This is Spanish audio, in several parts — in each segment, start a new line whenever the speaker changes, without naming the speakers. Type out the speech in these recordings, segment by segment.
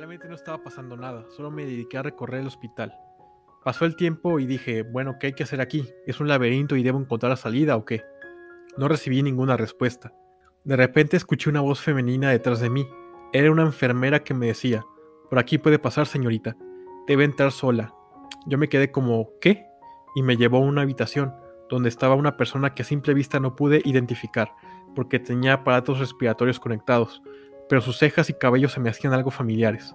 Realmente no estaba pasando nada, solo me dediqué a recorrer el hospital. Pasó el tiempo y dije, bueno, ¿qué hay que hacer aquí? ¿Es un laberinto y debo encontrar la salida o qué? No recibí ninguna respuesta. De repente escuché una voz femenina detrás de mí. Era una enfermera que me decía, por aquí puede pasar señorita, debe entrar sola. Yo me quedé como, ¿qué? Y me llevó a una habitación, donde estaba una persona que a simple vista no pude identificar, porque tenía aparatos respiratorios conectados, pero sus cejas y cabellos se me hacían algo familiares.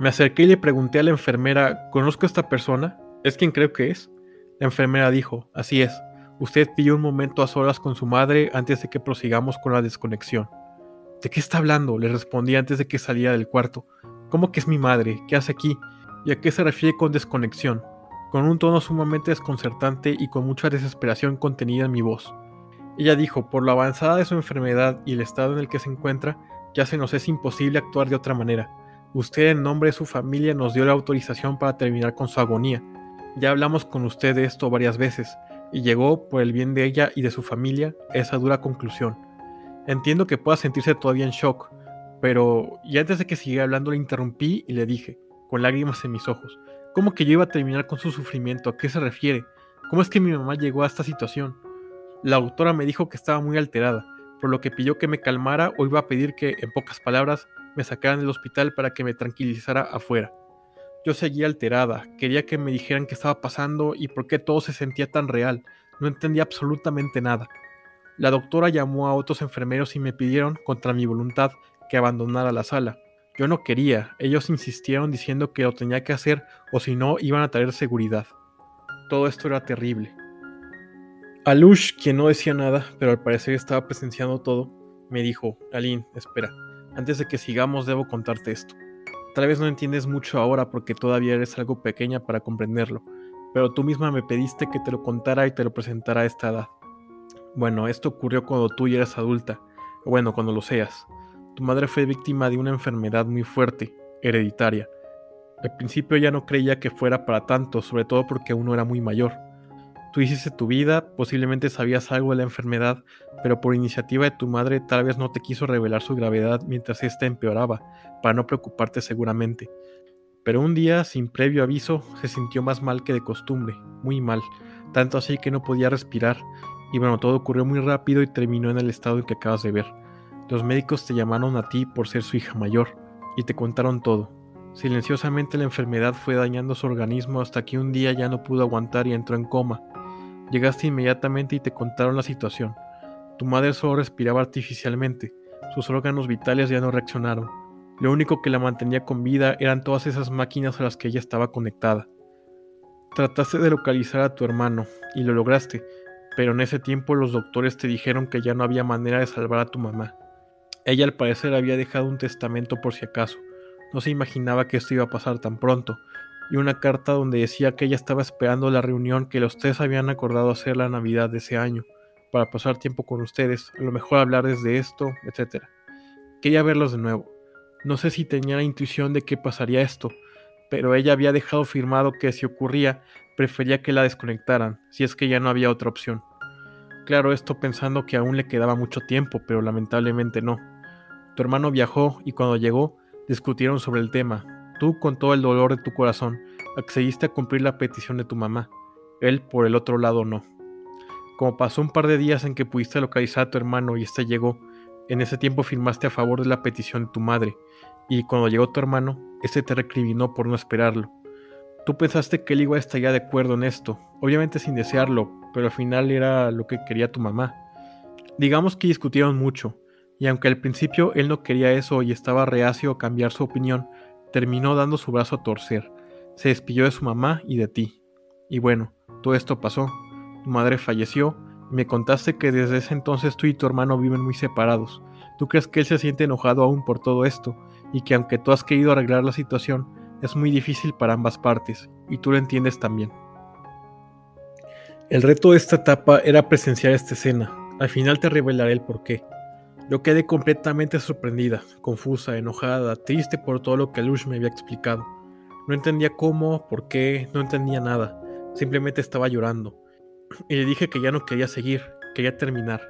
Me acerqué y le pregunté a la enfermera, ¿conozco a esta persona? ¿Es quien creo que es? La enfermera dijo, así es, usted pidió un momento a solas con su madre antes de que prosigamos con la desconexión. ¿De qué está hablando? Le respondí antes de que saliera del cuarto. ¿Cómo que es mi madre? ¿Qué hace aquí? ¿Y a qué se refiere con desconexión? Con un tono sumamente desconcertante y con mucha desesperación contenida en mi voz. Ella dijo, por la avanzada de su enfermedad y el estado en el que se encuentra, ya se nos es imposible actuar de otra manera. Usted en nombre de su familia nos dio la autorización para terminar con su agonía. Ya hablamos con usted de esto varias veces, y llegó, por el bien de ella y de su familia, esa dura conclusión. Entiendo que pueda sentirse todavía en shock, pero y antes de que siguiera hablando le interrumpí y le dije, con lágrimas en mis ojos, ¿cómo que yo iba a terminar con su sufrimiento? ¿A qué se refiere? ¿Cómo es que mi mamá llegó a esta situación? La autora me dijo que estaba muy alterada, por lo que pidió que me calmara o iba a pedir que, en pocas palabras, me sacaran del hospital para que me tranquilizara afuera. Yo seguía alterada, quería que me dijeran qué estaba pasando y por qué todo se sentía tan real, no entendía absolutamente nada. La doctora llamó a otros enfermeros y me pidieron, contra mi voluntad, que abandonara la sala. Yo no quería, ellos insistieron diciendo que lo tenía que hacer o si no iban a traer seguridad. Todo esto era terrible. Alush, quien no decía nada, pero al parecer estaba presenciando todo, me dijo, Aline, espera, antes de que sigamos debo contarte esto. Tal vez no entiendes mucho ahora porque todavía eres algo pequeña para comprenderlo, pero tú misma me pediste que te lo contara y te lo presentara a esta edad. Bueno, esto ocurrió cuando tú ya eras adulta, bueno, cuando lo seas. Tu madre fue víctima de una enfermedad muy fuerte, hereditaria. Al principio ya no creía que fuera para tanto, sobre todo porque uno era muy mayor. Tú hiciste tu vida, posiblemente sabías algo de la enfermedad, pero por iniciativa de tu madre tal vez no te quiso revelar su gravedad mientras ésta empeoraba, para no preocuparte seguramente. Pero un día, sin previo aviso, se sintió más mal que de costumbre, muy mal, tanto así que no podía respirar, y bueno, todo ocurrió muy rápido y terminó en el estado en que acabas de ver. Los médicos te llamaron a ti por ser su hija mayor, y te contaron todo. Silenciosamente la enfermedad fue dañando su organismo hasta que un día ya no pudo aguantar y entró en coma, Llegaste inmediatamente y te contaron la situación. Tu madre solo respiraba artificialmente, sus órganos vitales ya no reaccionaron. Lo único que la mantenía con vida eran todas esas máquinas a las que ella estaba conectada. Trataste de localizar a tu hermano, y lo lograste, pero en ese tiempo los doctores te dijeron que ya no había manera de salvar a tu mamá. Ella al parecer había dejado un testamento por si acaso. No se imaginaba que esto iba a pasar tan pronto, y una carta donde decía que ella estaba esperando la reunión que los tres habían acordado hacer la Navidad de ese año, para pasar tiempo con ustedes, a lo mejor hablar desde esto, etc. Quería verlos de nuevo. No sé si tenía la intuición de que pasaría esto, pero ella había dejado firmado que si ocurría, prefería que la desconectaran, si es que ya no había otra opción. Claro, esto pensando que aún le quedaba mucho tiempo, pero lamentablemente no. Tu hermano viajó y cuando llegó, discutieron sobre el tema, Tú, con todo el dolor de tu corazón, accediste a cumplir la petición de tu mamá. Él, por el otro lado, no. Como pasó un par de días en que pudiste localizar a tu hermano y éste llegó, en ese tiempo firmaste a favor de la petición de tu madre, y cuando llegó tu hermano, éste te recriminó por no esperarlo. Tú pensaste que él iba a ya de acuerdo en esto, obviamente sin desearlo, pero al final era lo que quería tu mamá. Digamos que discutieron mucho, y aunque al principio él no quería eso y estaba reacio a cambiar su opinión, terminó dando su brazo a torcer. Se despidió de su mamá y de ti. Y bueno, todo esto pasó. Tu madre falleció y me contaste que desde ese entonces tú y tu hermano viven muy separados. ¿Tú crees que él se siente enojado aún por todo esto? Y que aunque tú has querido arreglar la situación, es muy difícil para ambas partes, y tú lo entiendes también. El reto de esta etapa era presenciar esta escena. Al final te revelaré el porqué. Yo quedé completamente sorprendida, confusa, enojada, triste por todo lo que Lush me había explicado. No entendía cómo, por qué, no entendía nada. Simplemente estaba llorando. Y le dije que ya no quería seguir, quería terminar.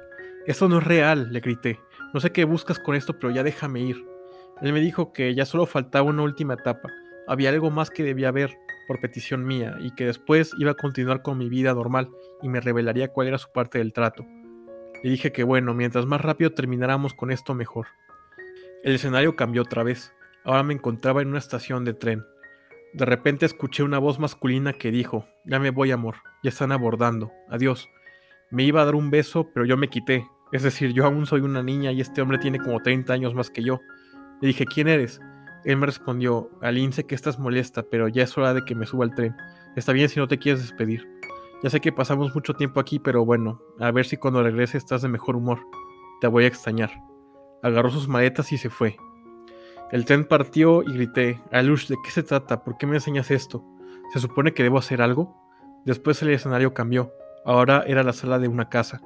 Eso no es real, le grité. No sé qué buscas con esto, pero ya déjame ir. Él me dijo que ya solo faltaba una última etapa, había algo más que debía ver por petición mía y que después iba a continuar con mi vida normal y me revelaría cuál era su parte del trato. Le dije que bueno, mientras más rápido termináramos con esto mejor. El escenario cambió otra vez. Ahora me encontraba en una estación de tren. De repente escuché una voz masculina que dijo, ya me voy amor, ya están abordando, adiós. Me iba a dar un beso, pero yo me quité. Es decir, yo aún soy una niña y este hombre tiene como 30 años más que yo. Le dije, ¿quién eres? Él me respondió, Aline, sé que estás molesta, pero ya es hora de que me suba al tren. Está bien si no te quieres despedir. Ya sé que pasamos mucho tiempo aquí, pero bueno, a ver si cuando regrese estás de mejor humor. Te voy a extrañar. Agarró sus maletas y se fue. El tren partió y grité, Alush, ¿de qué se trata? ¿Por qué me enseñas esto? ¿Se supone que debo hacer algo? Después el escenario cambió. Ahora era la sala de una casa.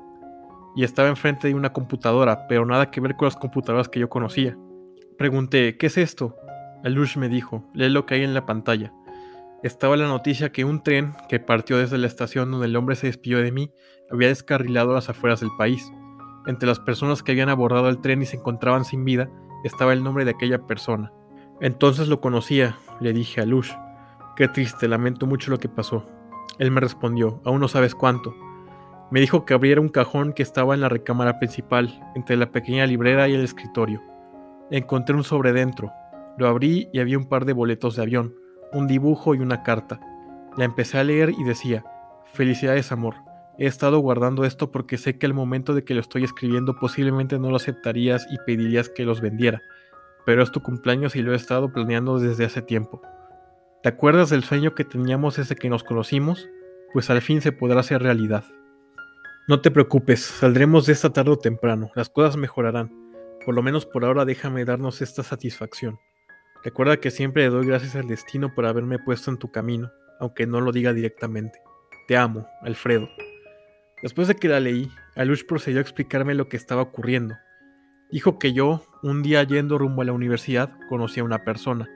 Y estaba enfrente de una computadora, pero nada que ver con las computadoras que yo conocía. Pregunté, ¿qué es esto? Alush me dijo, lee lo que hay en la pantalla. Estaba la noticia que un tren que partió desde la estación donde el hombre se despidió de mí había descarrilado las afueras del país. Entre las personas que habían abordado el tren y se encontraban sin vida estaba el nombre de aquella persona. Entonces lo conocía, le dije a Lush. Qué triste, lamento mucho lo que pasó. Él me respondió, aún no sabes cuánto. Me dijo que abriera un cajón que estaba en la recámara principal, entre la pequeña librera y el escritorio. Encontré un sobre dentro, lo abrí y había un par de boletos de avión, un dibujo y una carta. La empecé a leer y decía, Felicidades amor, he estado guardando esto porque sé que al momento de que lo estoy escribiendo posiblemente no lo aceptarías y pedirías que los vendiera, pero es tu cumpleaños y lo he estado planeando desde hace tiempo. ¿Te acuerdas del sueño que teníamos desde que nos conocimos? Pues al fin se podrá hacer realidad. No te preocupes, saldremos de esta tarde o temprano, las cosas mejorarán. Por lo menos por ahora déjame darnos esta satisfacción. Recuerda que siempre le doy gracias al destino por haberme puesto en tu camino, aunque no lo diga directamente. Te amo, Alfredo. Después de que la leí, Alush procedió a explicarme lo que estaba ocurriendo. Dijo que yo, un día yendo rumbo a la universidad, conocí a una persona.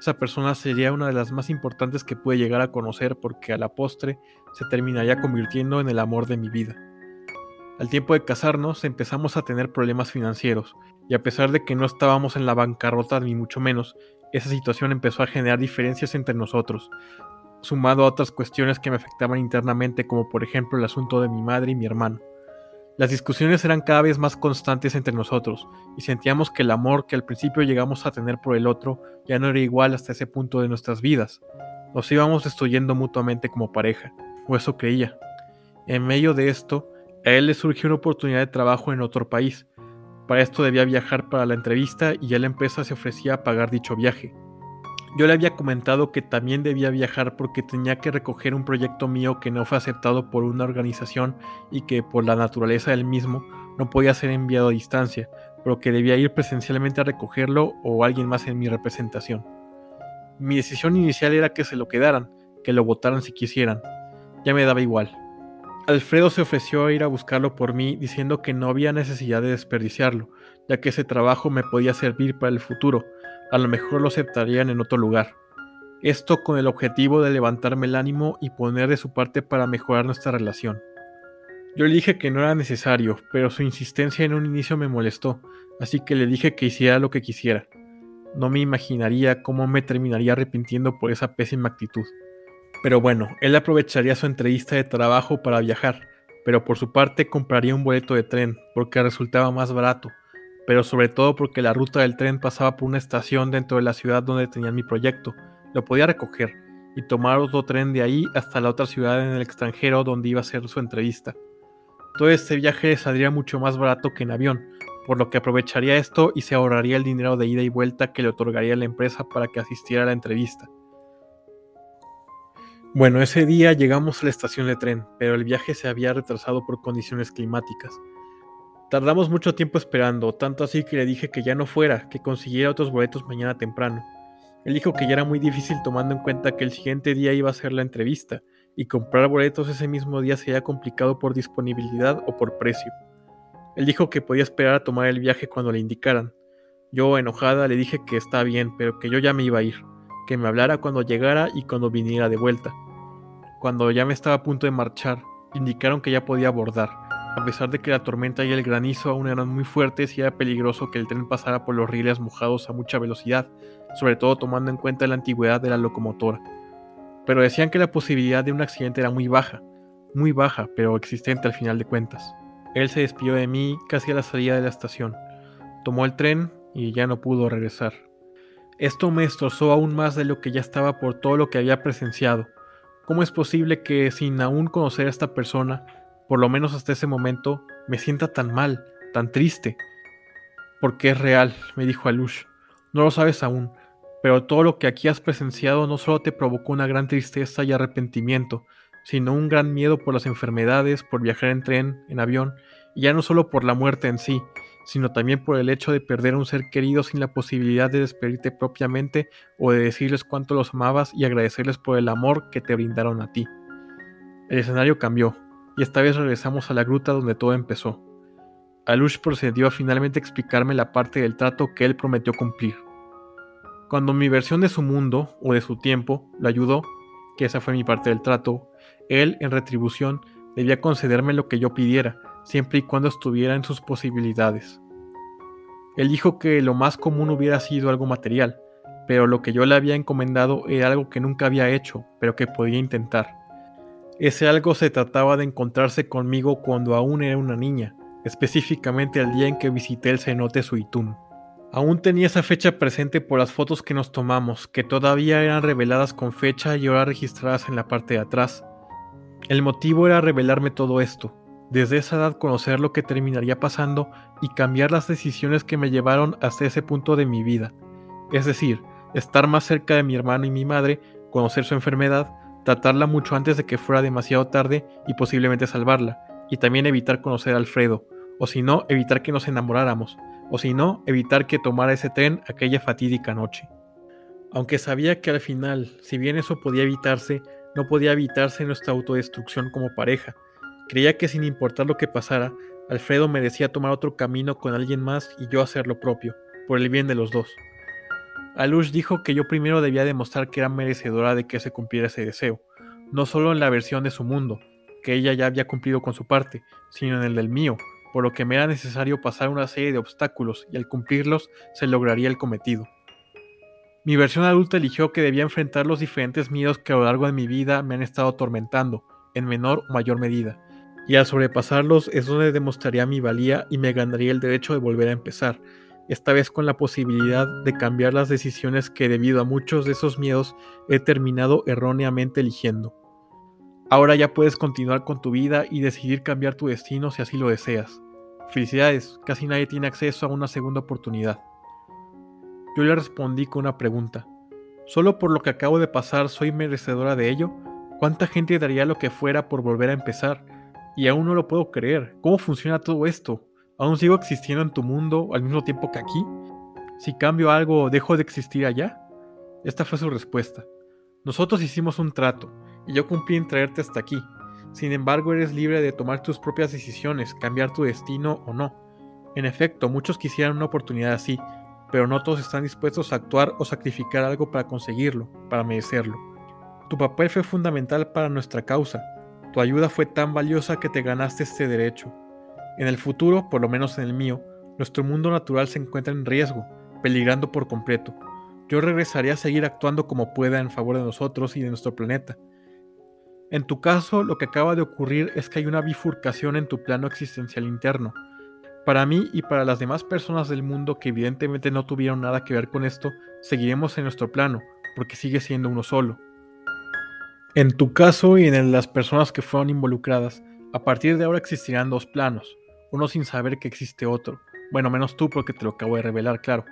Esa persona sería una de las más importantes que pude llegar a conocer porque a la postre se terminaría convirtiendo en el amor de mi vida. Al tiempo de casarnos empezamos a tener problemas financieros y a pesar de que no estábamos en la bancarrota ni mucho menos, esa situación empezó a generar diferencias entre nosotros, sumado a otras cuestiones que me afectaban internamente, como por ejemplo el asunto de mi madre y mi hermano. Las discusiones eran cada vez más constantes entre nosotros, y sentíamos que el amor que al principio llegamos a tener por el otro ya no era igual hasta ese punto de nuestras vidas. Nos íbamos destruyendo mutuamente como pareja, o eso creía. En medio de esto, a él le surgió una oportunidad de trabajo en otro país, para esto debía viajar para la entrevista y ya la empresa se ofrecía a pagar dicho viaje. Yo le había comentado que también debía viajar porque tenía que recoger un proyecto mío que no fue aceptado por una organización y que por la naturaleza del mismo no podía ser enviado a distancia, pero que debía ir presencialmente a recogerlo o alguien más en mi representación. Mi decisión inicial era que se lo quedaran, que lo votaran si quisieran. Ya me daba igual. Alfredo se ofreció a ir a buscarlo por mí diciendo que no había necesidad de desperdiciarlo, ya que ese trabajo me podía servir para el futuro, a lo mejor lo aceptarían en otro lugar. Esto con el objetivo de levantarme el ánimo y poner de su parte para mejorar nuestra relación. Yo le dije que no era necesario, pero su insistencia en un inicio me molestó, así que le dije que hiciera lo que quisiera. No me imaginaría cómo me terminaría arrepintiendo por esa pésima actitud. Pero bueno, él aprovecharía su entrevista de trabajo para viajar, pero por su parte compraría un boleto de tren porque resultaba más barato, pero sobre todo porque la ruta del tren pasaba por una estación dentro de la ciudad donde tenían mi proyecto. Lo podía recoger y tomar otro tren de ahí hasta la otra ciudad en el extranjero donde iba a hacer su entrevista. Todo este viaje saldría mucho más barato que en avión, por lo que aprovecharía esto y se ahorraría el dinero de ida y vuelta que le otorgaría la empresa para que asistiera a la entrevista. Bueno, ese día llegamos a la estación de tren, pero el viaje se había retrasado por condiciones climáticas. Tardamos mucho tiempo esperando, tanto así que le dije que ya no fuera, que consiguiera otros boletos mañana temprano. Él dijo que ya era muy difícil tomando en cuenta que el siguiente día iba a ser la entrevista, y comprar boletos ese mismo día sería complicado por disponibilidad o por precio. Él dijo que podía esperar a tomar el viaje cuando le indicaran. Yo, enojada, le dije que está bien, pero que yo ya me iba a ir que me hablara cuando llegara y cuando viniera de vuelta. Cuando ya me estaba a punto de marchar, indicaron que ya podía abordar, A pesar de que la tormenta y el granizo aún eran muy fuertes y era peligroso que el tren pasara por los rieles mojados a mucha velocidad, sobre todo tomando en cuenta la antigüedad de la locomotora. Pero decían que la posibilidad de un accidente era muy baja, muy baja, pero existente al final de cuentas. Él se despidió de mí casi a la salida de la estación. Tomó el tren y ya no pudo regresar. Esto me destrozó aún más de lo que ya estaba por todo lo que había presenciado. ¿Cómo es posible que sin aún conocer a esta persona, por lo menos hasta ese momento, me sienta tan mal, tan triste? Porque es real, me dijo Alush. No lo sabes aún, pero todo lo que aquí has presenciado no solo te provocó una gran tristeza y arrepentimiento, sino un gran miedo por las enfermedades, por viajar en tren, en avión, y ya no solo por la muerte en sí, sino también por el hecho de perder a un ser querido sin la posibilidad de despedirte propiamente o de decirles cuánto los amabas y agradecerles por el amor que te brindaron a ti. El escenario cambió, y esta vez regresamos a la gruta donde todo empezó. Alush procedió a finalmente explicarme la parte del trato que él prometió cumplir. Cuando mi versión de su mundo, o de su tiempo, lo ayudó, que esa fue mi parte del trato, él, en retribución, debía concederme lo que yo pidiera, siempre y cuando estuviera en sus posibilidades. Él dijo que lo más común hubiera sido algo material, pero lo que yo le había encomendado era algo que nunca había hecho, pero que podía intentar. Ese algo se trataba de encontrarse conmigo cuando aún era una niña, específicamente el día en que visité el cenote Suitún. Aún tenía esa fecha presente por las fotos que nos tomamos, que todavía eran reveladas con fecha y ahora registradas en la parte de atrás. El motivo era revelarme todo esto, desde esa edad conocer lo que terminaría pasando y cambiar las decisiones que me llevaron hasta ese punto de mi vida. Es decir, estar más cerca de mi hermano y mi madre, conocer su enfermedad, tratarla mucho antes de que fuera demasiado tarde y posiblemente salvarla, y también evitar conocer a Alfredo, o si no, evitar que nos enamoráramos, o si no, evitar que tomara ese tren aquella fatídica noche. Aunque sabía que al final, si bien eso podía evitarse, no podía evitarse nuestra autodestrucción como pareja, Creía que sin importar lo que pasara, Alfredo merecía tomar otro camino con alguien más y yo hacer lo propio, por el bien de los dos. Alush dijo que yo primero debía demostrar que era merecedora de que se cumpliera ese deseo, no solo en la versión de su mundo, que ella ya había cumplido con su parte, sino en el del mío, por lo que me era necesario pasar una serie de obstáculos y al cumplirlos se lograría el cometido. Mi versión adulta eligió que debía enfrentar los diferentes miedos que a lo largo de mi vida me han estado atormentando, en menor o mayor medida, y al sobrepasarlos es donde demostraría mi valía y me ganaría el derecho de volver a empezar, esta vez con la posibilidad de cambiar las decisiones que debido a muchos de esos miedos he terminado erróneamente eligiendo. Ahora ya puedes continuar con tu vida y decidir cambiar tu destino si así lo deseas. Felicidades, casi nadie tiene acceso a una segunda oportunidad. Yo le respondí con una pregunta. ¿Solo por lo que acabo de pasar soy merecedora de ello? ¿Cuánta gente daría lo que fuera por volver a empezar? Y aún no lo puedo creer. ¿Cómo funciona todo esto? ¿Aún sigo existiendo en tu mundo al mismo tiempo que aquí? Si cambio algo, ¿dejo de existir allá? Esta fue su respuesta. Nosotros hicimos un trato, y yo cumplí en traerte hasta aquí. Sin embargo, eres libre de tomar tus propias decisiones, cambiar tu destino o no. En efecto, muchos quisieran una oportunidad así, pero no todos están dispuestos a actuar o sacrificar algo para conseguirlo, para merecerlo. Tu papel fue fundamental para nuestra causa, tu ayuda fue tan valiosa que te ganaste este derecho. En el futuro, por lo menos en el mío, nuestro mundo natural se encuentra en riesgo, peligrando por completo. Yo regresaré a seguir actuando como pueda en favor de nosotros y de nuestro planeta. En tu caso, lo que acaba de ocurrir es que hay una bifurcación en tu plano existencial interno. Para mí y para las demás personas del mundo que evidentemente no tuvieron nada que ver con esto, seguiremos en nuestro plano, porque sigue siendo uno solo. En tu caso y en las personas que fueron involucradas, a partir de ahora existirán dos planos, uno sin saber que existe otro. Bueno, menos tú porque te lo acabo de revelar, claro.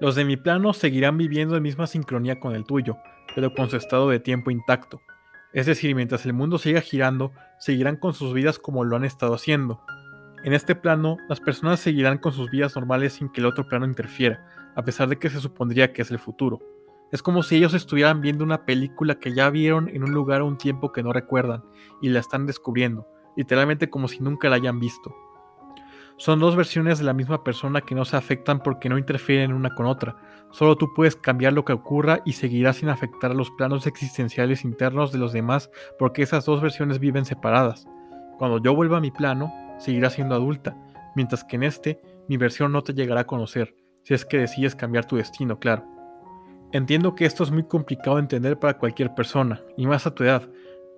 Los de mi plano seguirán viviendo en misma sincronía con el tuyo, pero con su estado de tiempo intacto. Es decir, mientras el mundo siga girando, seguirán con sus vidas como lo han estado haciendo. En este plano, las personas seguirán con sus vidas normales sin que el otro plano interfiera, a pesar de que se supondría que es el futuro. Es como si ellos estuvieran viendo una película que ya vieron en un lugar o un tiempo que no recuerdan y la están descubriendo, literalmente como si nunca la hayan visto. Son dos versiones de la misma persona que no se afectan porque no interfieren una con otra. Solo tú puedes cambiar lo que ocurra y seguirás sin afectar a los planos existenciales internos de los demás porque esas dos versiones viven separadas. Cuando yo vuelva a mi plano, seguirá siendo adulta, mientras que en este, mi versión no te llegará a conocer, si es que decides cambiar tu destino, claro. Entiendo que esto es muy complicado de entender para cualquier persona, y más a tu edad,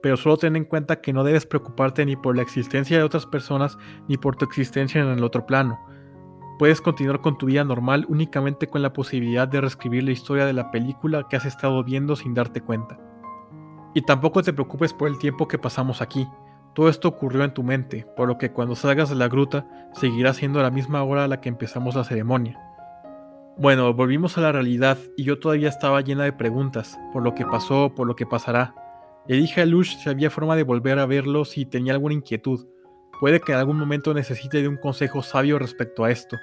pero solo ten en cuenta que no debes preocuparte ni por la existencia de otras personas ni por tu existencia en el otro plano. Puedes continuar con tu vida normal únicamente con la posibilidad de reescribir la historia de la película que has estado viendo sin darte cuenta. Y tampoco te preocupes por el tiempo que pasamos aquí. Todo esto ocurrió en tu mente, por lo que cuando salgas de la gruta seguirá siendo la misma hora a la que empezamos la ceremonia. Bueno, volvimos a la realidad y yo todavía estaba llena de preguntas, por lo que pasó, por lo que pasará. Le dije a Lush si había forma de volver a verlo si tenía alguna inquietud. Puede que en algún momento necesite de un consejo sabio respecto a esto.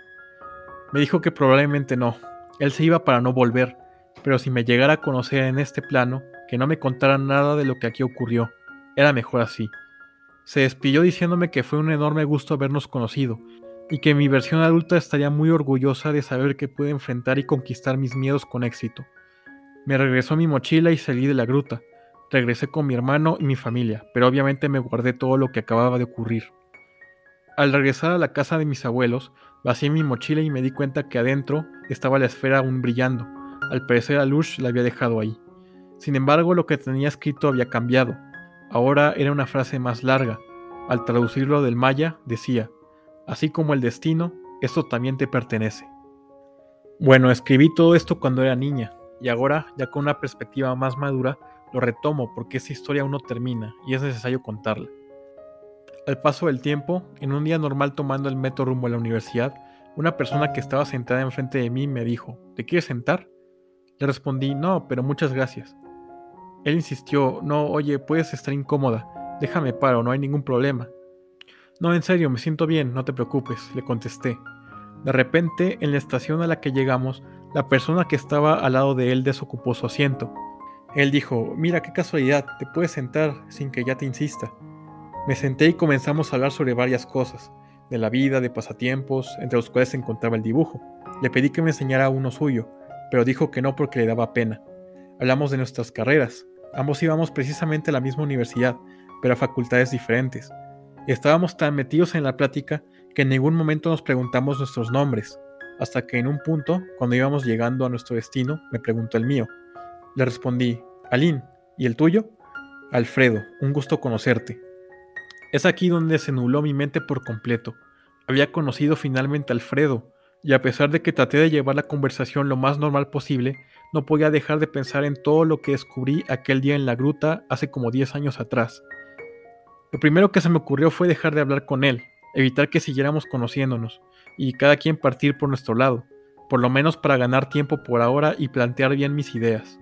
Me dijo que probablemente no. Él se iba para no volver, pero si me llegara a conocer en este plano, que no me contara nada de lo que aquí ocurrió. Era mejor así. Se despidió diciéndome que fue un enorme gusto habernos conocido y que mi versión adulta estaría muy orgullosa de saber que pude enfrentar y conquistar mis miedos con éxito. Me regresó mi mochila y salí de la gruta. Regresé con mi hermano y mi familia, pero obviamente me guardé todo lo que acababa de ocurrir. Al regresar a la casa de mis abuelos, vacié mi mochila y me di cuenta que adentro estaba la esfera aún brillando. Al parecer a Lush la había dejado ahí. Sin embargo, lo que tenía escrito había cambiado. Ahora era una frase más larga. Al traducirlo del maya, decía, Así como el destino, esto también te pertenece. Bueno, escribí todo esto cuando era niña, y ahora, ya con una perspectiva más madura, lo retomo porque esa historia aún no termina y es necesario contarla. Al paso del tiempo, en un día normal tomando el metro rumbo a la universidad, una persona que estaba sentada enfrente de mí me dijo, ¿te quieres sentar? Le respondí, no, pero muchas gracias. Él insistió, no, oye, puedes estar incómoda, déjame paro, no hay ningún problema. No, en serio, me siento bien, no te preocupes, le contesté. De repente, en la estación a la que llegamos, la persona que estaba al lado de él desocupó su asiento. Él dijo, mira qué casualidad, te puedes sentar sin que ya te insista. Me senté y comenzamos a hablar sobre varias cosas, de la vida, de pasatiempos, entre los cuales se encontraba el dibujo. Le pedí que me enseñara uno suyo, pero dijo que no porque le daba pena. Hablamos de nuestras carreras. Ambos íbamos precisamente a la misma universidad, pero a facultades diferentes. Estábamos tan metidos en la plática que en ningún momento nos preguntamos nuestros nombres, hasta que en un punto, cuando íbamos llegando a nuestro destino, me preguntó el mío. Le respondí, Aline, ¿y el tuyo? Alfredo, un gusto conocerte. Es aquí donde se nubló mi mente por completo. Había conocido finalmente a Alfredo, y a pesar de que traté de llevar la conversación lo más normal posible, no podía dejar de pensar en todo lo que descubrí aquel día en la gruta hace como 10 años atrás. Lo primero que se me ocurrió fue dejar de hablar con él, evitar que siguiéramos conociéndonos, y cada quien partir por nuestro lado, por lo menos para ganar tiempo por ahora y plantear bien mis ideas.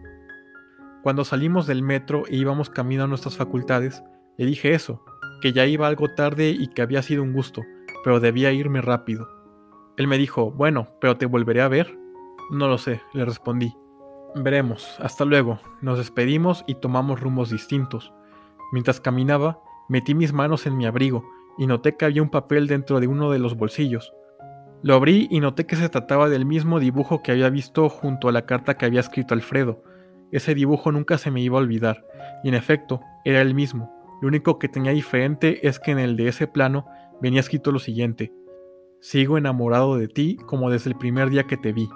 Cuando salimos del metro e íbamos camino a nuestras facultades, le dije eso, que ya iba algo tarde y que había sido un gusto, pero debía irme rápido. Él me dijo, bueno, pero te volveré a ver. No lo sé, le respondí. Veremos, hasta luego. Nos despedimos y tomamos rumbos distintos. Mientras caminaba, Metí mis manos en mi abrigo y noté que había un papel dentro de uno de los bolsillos. Lo abrí y noté que se trataba del mismo dibujo que había visto junto a la carta que había escrito Alfredo. Ese dibujo nunca se me iba a olvidar, y en efecto, era el mismo. Lo único que tenía diferente es que en el de ese plano venía escrito lo siguiente. Sigo enamorado de ti como desde el primer día que te vi.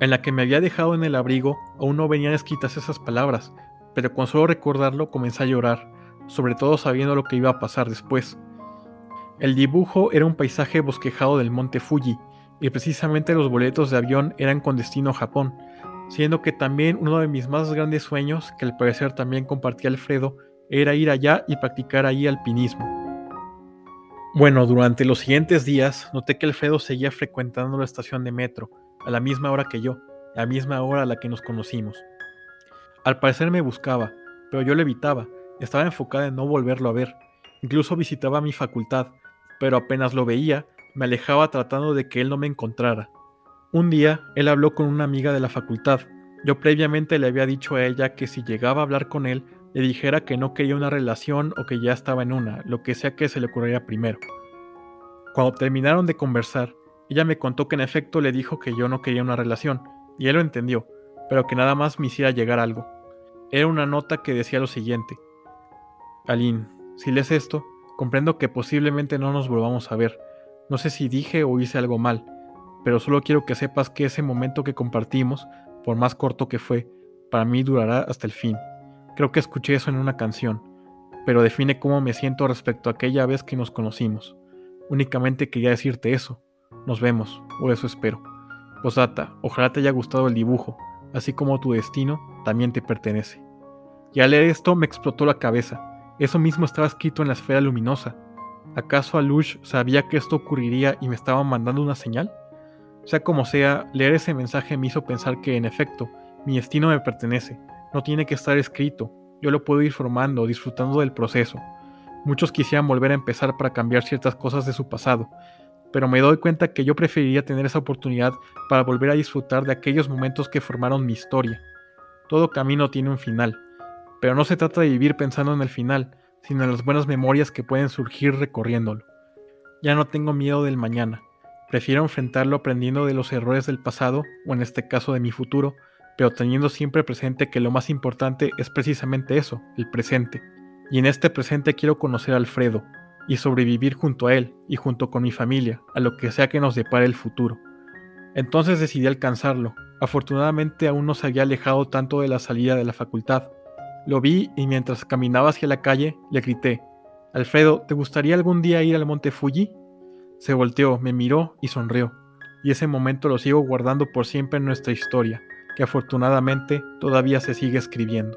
En la que me había dejado en el abrigo aún no venían escritas esas palabras, pero con solo recordarlo comencé a llorar sobre todo sabiendo lo que iba a pasar después. El dibujo era un paisaje bosquejado del monte Fuji, y precisamente los boletos de avión eran con destino a Japón, siendo que también uno de mis más grandes sueños, que al parecer también compartía Alfredo, era ir allá y practicar ahí alpinismo. Bueno, durante los siguientes días noté que Alfredo seguía frecuentando la estación de metro, a la misma hora que yo, la misma hora a la que nos conocimos. Al parecer me buscaba, pero yo le evitaba, estaba enfocada en no volverlo a ver. Incluso visitaba mi facultad, pero apenas lo veía, me alejaba tratando de que él no me encontrara. Un día, él habló con una amiga de la facultad. Yo previamente le había dicho a ella que si llegaba a hablar con él, le dijera que no quería una relación o que ya estaba en una, lo que sea que se le ocurriera primero. Cuando terminaron de conversar, ella me contó que en efecto le dijo que yo no quería una relación, y él lo entendió, pero que nada más me hiciera llegar algo. Era una nota que decía lo siguiente. Aline, si lees esto, Comprendo que posiblemente no nos volvamos a ver. No sé si dije o hice algo mal, pero solo quiero que sepas que ese momento que compartimos, por más corto que fue, para mí durará hasta el fin. Creo que escuché eso en una canción, pero define cómo me siento respecto a aquella vez que nos conocimos. Únicamente quería decirte eso. Nos vemos, o eso espero. Posata, ojalá te haya gustado el dibujo, así como tu destino también te pertenece. Y al leer esto me explotó la cabeza. Eso mismo estaba escrito en la esfera luminosa. ¿Acaso Alush sabía que esto ocurriría y me estaba mandando una señal? Sea como sea, leer ese mensaje me hizo pensar que, en efecto, mi destino me pertenece, no tiene que estar escrito, yo lo puedo ir formando, disfrutando del proceso. Muchos quisieran volver a empezar para cambiar ciertas cosas de su pasado, pero me doy cuenta que yo preferiría tener esa oportunidad para volver a disfrutar de aquellos momentos que formaron mi historia. Todo camino tiene un final, pero no se trata de vivir pensando en el final, sino en las buenas memorias que pueden surgir recorriéndolo. Ya no tengo miedo del mañana, prefiero enfrentarlo aprendiendo de los errores del pasado, o en este caso de mi futuro, pero teniendo siempre presente que lo más importante es precisamente eso, el presente. Y en este presente quiero conocer a Alfredo, y sobrevivir junto a él y junto con mi familia, a lo que sea que nos depare el futuro. Entonces decidí alcanzarlo. Afortunadamente aún no se había alejado tanto de la salida de la facultad, lo vi y mientras caminaba hacia la calle le grité, Alfredo, ¿te gustaría algún día ir al monte Fuji? Se volteó, me miró y sonrió, y ese momento lo sigo guardando por siempre en nuestra historia, que afortunadamente todavía se sigue escribiendo.